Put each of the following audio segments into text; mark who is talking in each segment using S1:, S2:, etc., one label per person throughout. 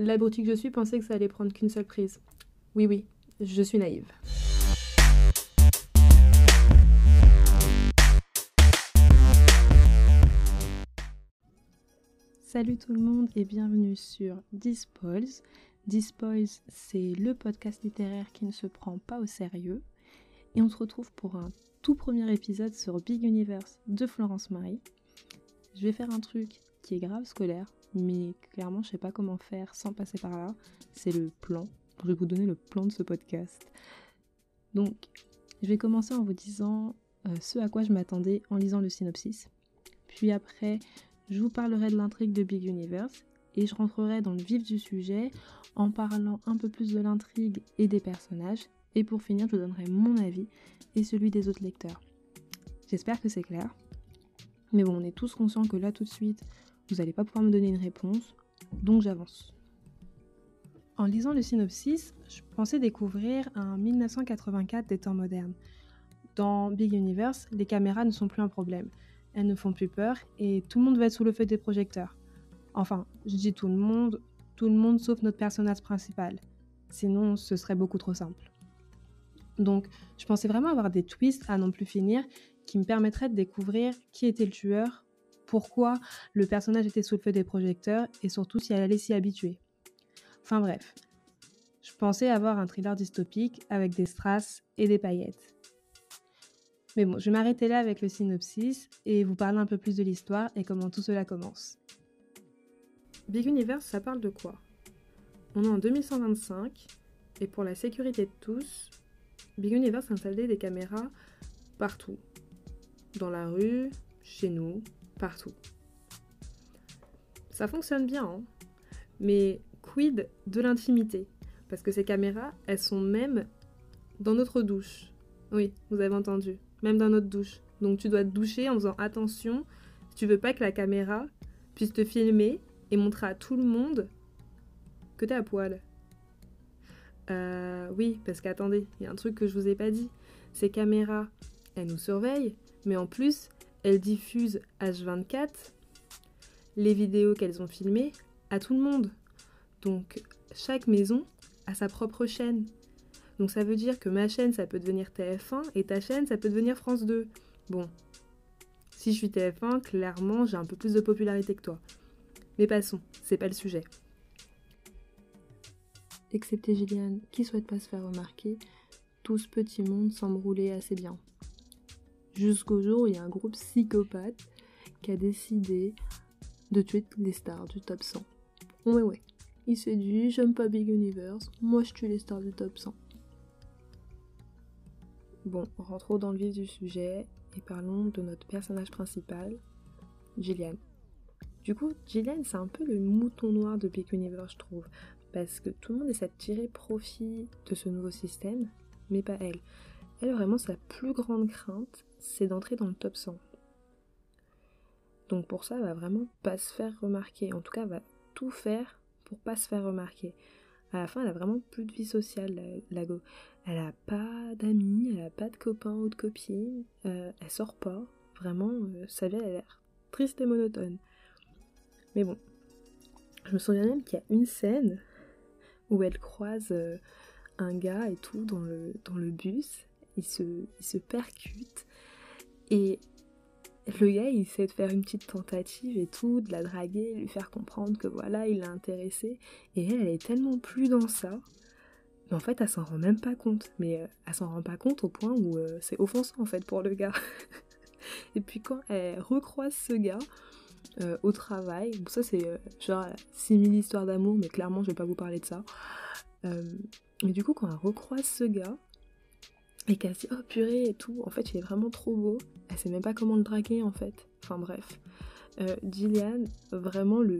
S1: L'abruti que je suis pensait que ça allait prendre qu'une seule prise. Oui, oui, je suis naïve. Salut tout le monde et bienvenue sur Dispoils. Dispoils, c'est le podcast littéraire qui ne se prend pas au sérieux. Et on se retrouve pour un tout premier épisode sur Big Universe de Florence Marie. Je vais faire un truc qui est grave scolaire, mais clairement je sais pas comment faire sans passer par là. C'est le plan. Je vais vous donner le plan de ce podcast. Donc, je vais commencer en vous disant euh, ce à quoi je m'attendais en lisant le synopsis. Puis après, je vous parlerai de l'intrigue de Big Universe et je rentrerai dans le vif du sujet en parlant un peu plus de l'intrigue et des personnages. Et pour finir, je vous donnerai mon avis et celui des autres lecteurs. J'espère que c'est clair. Mais bon, on est tous conscients que là tout de suite, vous n'allez pas pouvoir me donner une réponse, donc j'avance. En lisant le synopsis, je pensais découvrir un 1984 des temps modernes. Dans Big Universe, les caméras ne sont plus un problème. Elles ne font plus peur et tout le monde va être sous le feu des projecteurs. Enfin, je dis tout le monde, tout le monde sauf notre personnage principal. Sinon, ce serait beaucoup trop simple. Donc, je pensais vraiment avoir des twists à non plus finir qui me permettraient de découvrir qui était le tueur, pourquoi le personnage était sous le feu des projecteurs et surtout si elle allait s'y habituer. Enfin bref, je pensais avoir un thriller dystopique avec des strass et des paillettes. Mais bon, je vais m'arrêter là avec le synopsis et vous parler un peu plus de l'histoire et comment tout cela commence. Big Universe, ça parle de quoi? On est en 2125 et pour la sécurité de tous, Big Universe a installé des caméras partout. Dans la rue, chez nous, partout. Ça fonctionne bien, hein mais quid de l'intimité? Parce que ces caméras, elles sont même dans notre douche. Oui, vous avez entendu, même dans notre douche. Donc tu dois te doucher en faisant attention si tu veux pas que la caméra puisse te filmer et montrer à tout le monde que t'es à poil. Euh, oui, parce qu'attendez, il y a un truc que je vous ai pas dit. Ces caméras, elles nous surveillent, mais en plus, elles diffusent H24 les vidéos qu'elles ont filmées à tout le monde. Donc chaque maison a sa propre chaîne. Donc ça veut dire que ma chaîne, ça peut devenir TF1 et ta chaîne, ça peut devenir France 2. Bon, si je suis TF1, clairement, j'ai un peu plus de popularité que toi. Mais passons, c'est pas le sujet. Excepté Gillian, qui souhaite pas se faire remarquer, tout ce petit monde semble rouler assez bien. Jusqu'au jour où il y a un groupe psychopathe qui a décidé de tuer les stars du top 100. Ouais, ouais. Il s'est dit J'aime pas Big Universe, moi je tue les stars du top 100. Bon, rentrons dans le vif du sujet et parlons de notre personnage principal, Gillian. Du coup, Gillian, c'est un peu le mouton noir de Big Universe, je trouve, parce que tout le monde essaie de tirer profit de ce nouveau système, mais pas elle. Elle, vraiment, sa plus grande crainte, c'est d'entrer dans le top 100. Donc pour ça, elle va vraiment pas se faire remarquer. En tout cas, elle va tout faire pour pas se faire remarquer. À la fin, elle a vraiment plus de vie sociale, la, go. Elle a pas d'amis, elle a pas de copains ou de copines, euh, elle sort pas. Vraiment, euh, sa vie a l'air triste et monotone. Mais bon, je me souviens même qu'il y a une scène où elle croise euh, un gars et tout dans le, bus il se percute et le gars il essaie de faire une petite tentative et tout, de la draguer, lui faire comprendre que voilà, il l'a intéressé et elle, elle est tellement plus dans ça. Mais en fait, elle s'en rend même pas compte. Mais euh, elle s'en rend pas compte au point où euh, c'est offensant en fait pour le gars. et puis quand elle recroise ce gars euh, au travail, bon ça c'est genre 6000 histoires d'amour, mais clairement je vais pas vous parler de ça. mais du coup quand elle recroise ce gars, et qu'elle se dit oh purée et tout, en fait il est vraiment trop beau, elle sait même pas comment le draguer en fait. Enfin bref. Euh, Gillian, vraiment le,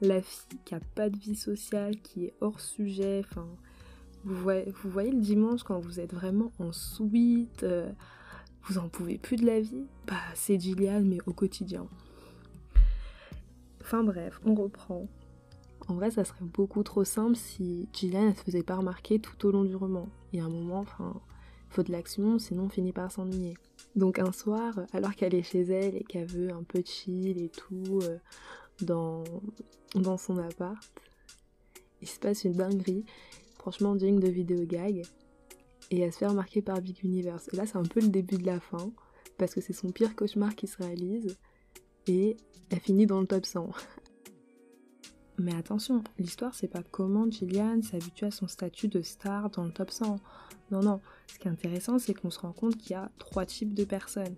S1: la fille qui a pas de vie sociale, qui est hors sujet, enfin vous voyez, le dimanche quand vous êtes vraiment en suite, euh, vous en pouvez plus de la vie, bah c'est Gillian mais au quotidien. Enfin bref, on reprend. En vrai, ça serait beaucoup trop simple si Gillian ne se faisait pas remarquer tout au long du roman. Il y a un moment, enfin, faut de l'action, sinon on finit par s'ennuyer. Donc un soir, alors qu'elle est chez elle et qu'elle veut un peu chill et tout euh, dans, son appart, il se passe une dinguerie, franchement digne de vidéo gag, et elle se fait remarquer par Big Universe. Là, c'est un peu le début de la fin, parce que c'est son pire cauchemar qui se réalise, et elle finit dans le top 100. Mais attention, l'histoire c'est pas comment Gillian s'habitue à son statut de star dans le top 100. Non, non, ce qui est intéressant c'est qu'on se rend compte qu'il y a trois types de personnes.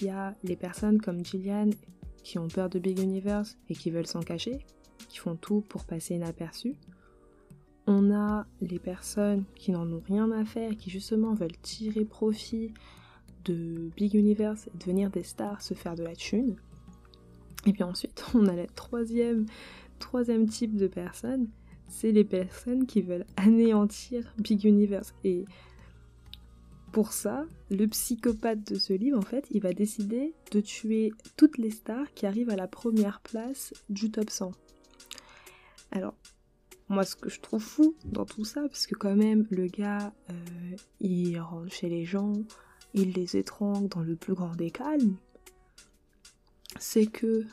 S1: Il y a les personnes comme Gillian qui ont peur de Big Universe et qui veulent s'en cacher, qui font tout pour passer inaperçus. On a les personnes qui n'en ont rien à faire, qui justement veulent tirer profit de Big Universe et devenir des stars, se faire de la thune. Et puis ensuite, on a le troisième, troisième type de personnes, c'est les personnes qui veulent anéantir Big Universe. Et pour ça, le psychopathe de ce livre, en fait, il va décider de tuer toutes les stars qui arrivent à la première place du top 100. Alors, moi, ce que je trouve fou dans tout ça, parce que quand même, le gars, euh, il rentre chez les gens, il les étrangle dans le plus grand des calmes, c'est que,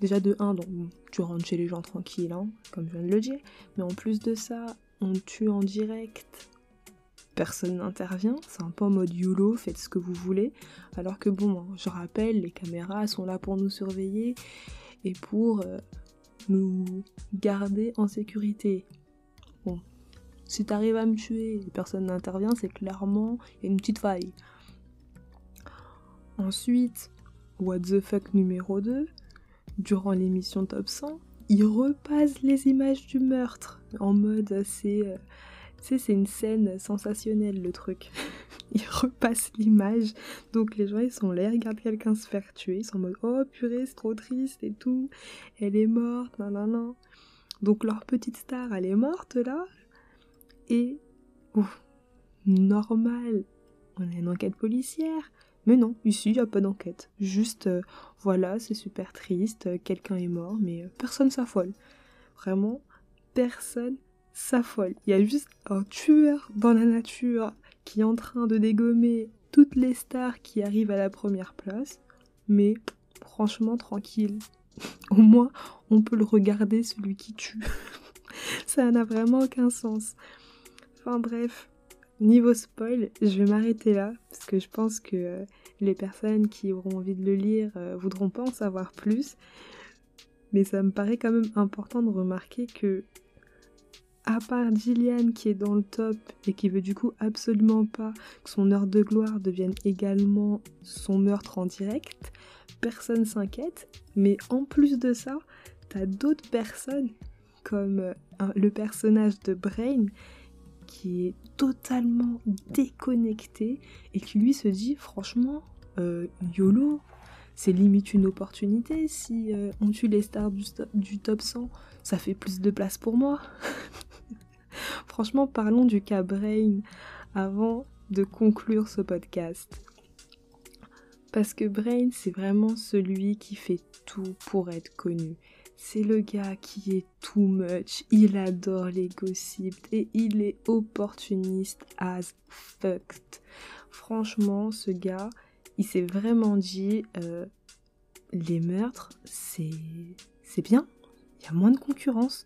S1: déjà de 1, donc tu rentres chez les gens tranquilles, hein, comme je viens de le dire, mais en plus de ça, on tue en direct personne n'intervient, c'est un peu en mode YOLO, faites ce que vous voulez. Alors que bon, je rappelle, les caméras sont là pour nous surveiller et pour euh, nous garder en sécurité. Bon, si t'arrives à me tuer et personne n'intervient, c'est clairement une petite faille. Ensuite, what the fuck numéro 2, durant l'émission Top 100, il repasse les images du meurtre en mode assez... Euh, c'est une scène sensationnelle le truc. il repasse l'image, donc les gens ils sont là, ils regardent quelqu'un se faire tuer, ils sont en mode oh purée, c'est trop triste et tout, elle est morte, nan nan nan. Donc leur petite star, elle est morte là, et ouf, normal, on a une enquête policière. Mais non, ici, il n'y a pas d'enquête. Juste, euh, voilà, c'est super triste, quelqu'un est mort, mais euh, personne s'affole. Vraiment, personne s'affole. Il y a juste un tueur dans la nature qui est en train de dégommer toutes les stars qui arrivent à la première place. Mais franchement, tranquille. Au moins, on peut le regarder, celui qui tue. Ça n'a vraiment aucun sens. Enfin bref, niveau spoil, je vais m'arrêter là, parce que je pense que euh, les personnes qui auront envie de le lire euh, voudront pas en savoir plus. Mais ça me paraît quand même important de remarquer que à part Gillian qui est dans le top et qui veut du coup absolument pas que son heure de gloire devienne également son meurtre en direct, personne s'inquiète. Mais en plus de ça, t'as d'autres personnes comme euh, le personnage de Brain qui est totalement déconnecté et qui lui se dit franchement euh, YOLO, c'est limite une opportunité si euh, on tue les stars du, du top 100, ça fait plus de place pour moi. Franchement, parlons du cas Brain avant de conclure ce podcast. Parce que Brain, c'est vraiment celui qui fait tout pour être connu. C'est le gars qui est too much, il adore les gossips et il est opportuniste as fucked. Franchement, ce gars, il s'est vraiment dit euh, les meurtres, c'est bien, il y a moins de concurrence.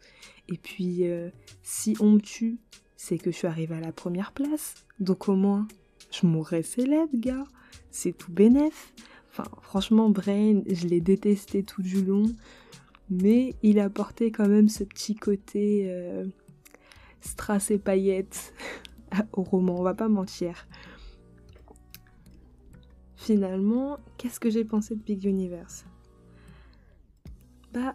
S1: Et puis, euh, si on me tue, c'est que je suis arrivée à la première place. Donc au moins, je mourrai célèbre, gars. C'est tout bénef. Enfin, franchement, Brain, je l'ai détesté tout du long. Mais il a apporté quand même ce petit côté euh, strass et paillettes au roman, on va pas mentir. Finalement, qu'est-ce que j'ai pensé de Big Universe? Bah,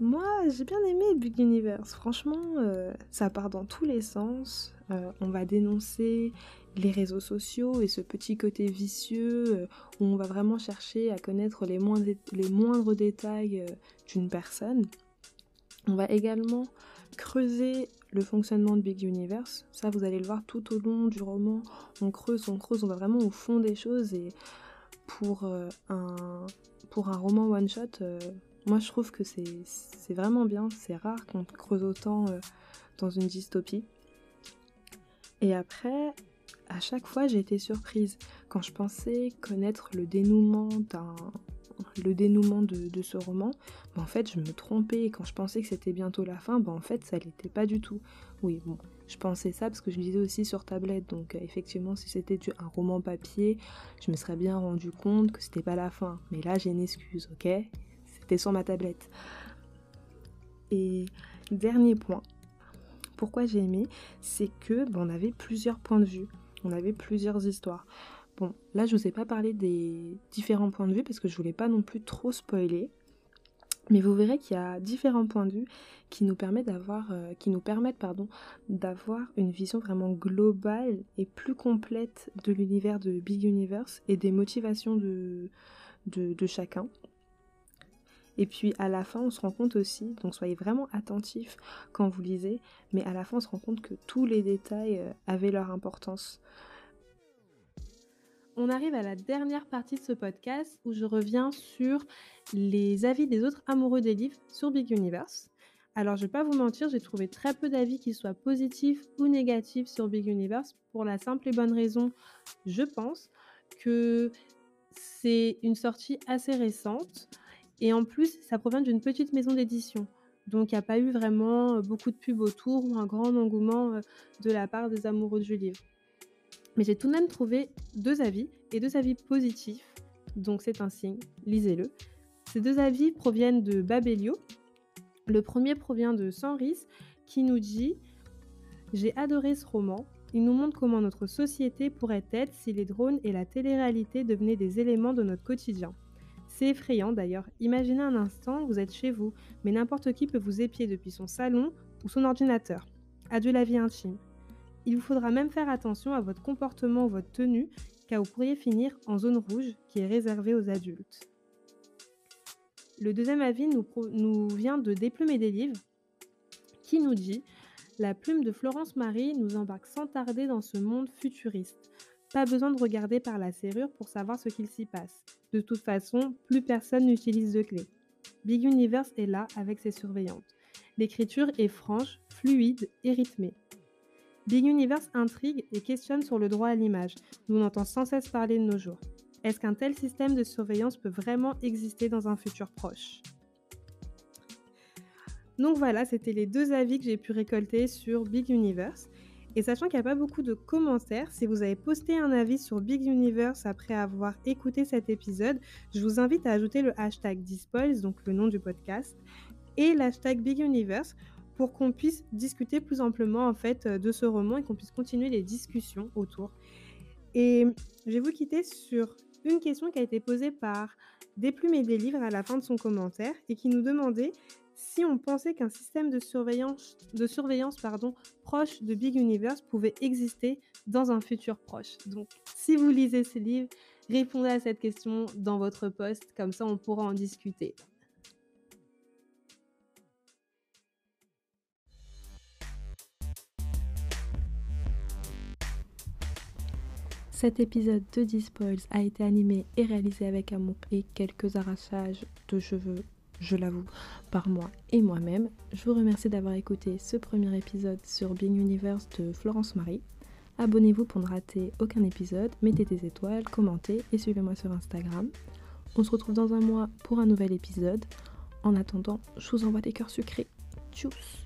S1: moi, j'ai bien aimé Big Universe. Franchement, euh, ça part dans tous les sens. Euh, on va dénoncer les réseaux sociaux et ce petit côté vicieux euh, où on va vraiment chercher à connaître les, moindres détails d'une personne. On va également creuser le fonctionnement de Big Universe. Ça, vous allez le voir tout au long du roman. On creuse, on creuse, on va vraiment au fond des choses. Et pour, un, pour un roman one-shot, moi, je trouve que c'est vraiment bien. C'est rare qu'on creuse autant euh, dans une dystopie. Et après, à chaque fois, j'ai été surprise. Quand je pensais connaître le dénouement le dénouement de, ce roman, bah, en fait je me trompais. Quand je pensais que c'était bientôt la fin, bah, en fait ça l'était pas du tout. Oui, bon, je pensais ça parce que je lisais aussi sur tablette. Donc euh, effectivement, si c'était un roman papier, je me serais bien rendu compte que c'était pas la fin. Mais là, j'ai une excuse, ok? C'était sur ma tablette. Et dernier point, pourquoi j'ai aimé, c'est que on avait plusieurs points de vue, on avait plusieurs histoires. Bon, là je vous ai pas parlé des différents points de vue parce que je voulais pas non plus trop spoiler. Mais vous verrez qu'il y a différents points de vue qui nous permettent d'avoir, euh, qui nous permettent pardon, d'avoir une vision vraiment globale et plus complète de l'univers de Big Universe et des motivations de, de, chacun. Et puis à la fin, on se rend compte aussi, donc soyez vraiment attentifs quand vous lisez, mais à la fin, on se rend compte que tous les détails euh, avaient leur importance. On arrive à la dernière partie de ce podcast où je reviens sur les avis des autres amoureux des livres sur Big Universe. Alors, je vais pas vous mentir, j'ai trouvé très peu d'avis qui soient positifs ou négatifs sur Big Universe pour la simple et bonne raison, je pense, que c'est une sortie assez récente et en plus, ça provient d'une petite maison d'édition. Donc, il n'y a pas eu vraiment beaucoup de pubs autour ou un grand engouement euh, de la part des amoureux du livre. Mais j'ai tout de même trouvé deux avis, et deux avis positifs, donc c'est un signe, lisez-le. Ces deux avis proviennent de Babelio. Le premier provient de Sanris, qui nous dit J'ai adoré ce roman. Il nous montre comment notre société pourrait être si les drones et la télé-réalité devenaient des éléments de notre quotidien. C'est effrayant d'ailleurs. Imaginez un instant, vous êtes chez vous, mais n'importe qui peut vous épier depuis son salon ou son ordinateur. Adieu la vie intime. Il vous faudra même faire attention à votre comportement ou votre tenue, car vous pourriez finir en zone rouge qui est réservée aux adultes. Le deuxième avis nous, vient de Déplumer des livres, qui nous dit La plume de Florence Marie nous embarque sans tarder dans ce monde futuriste. Pas besoin de regarder par la serrure pour savoir ce qu'il s'y passe. De toute façon, plus personne n'utilise de clé. Big Universe est là avec ses surveillantes. L'écriture est franche, fluide et rythmée. Big Universe intrigue et questionne sur le droit à l'image. Nous en entend sans cesse parler de nos jours. Est-ce qu'un tel système de surveillance peut vraiment exister dans un futur proche? Donc voilà, c'était les deux avis que j'ai pu récolter sur Big Universe. Et sachant qu'il n'y a pas beaucoup de commentaires, si vous avez posté un avis sur Big Universe après avoir écouté cet épisode, je vous invite à ajouter le hashtag Dispoils, donc le nom du podcast, et l'hashtag Big Universe pour qu'on puisse discuter plus amplement en fait euh, de ce roman et qu'on puisse continuer les discussions autour. Et je vais vous quitter sur une question qui a été posée par Déplumer des livres à la fin de son commentaire et qui nous demandait si on pensait qu'un système de surveillance, proche de Big Universe pouvait exister dans un futur proche. Donc, si vous lisez ces livres, répondez à cette question dans votre post, comme ça on pourra en discuter. Cet épisode de Dispoils a été animé et réalisé avec amour et quelques arrachages de cheveux, je l'avoue, par moi et moi-même. Je vous remercie d'avoir écouté ce premier épisode sur Being Universe de Florence Marie. Abonnez-vous pour ne rater aucun épisode, mettez des étoiles, commentez et suivez-moi sur Instagram. On se retrouve dans un mois pour un nouvel épisode. En attendant, je vous envoie des cœurs sucrés. Tchuss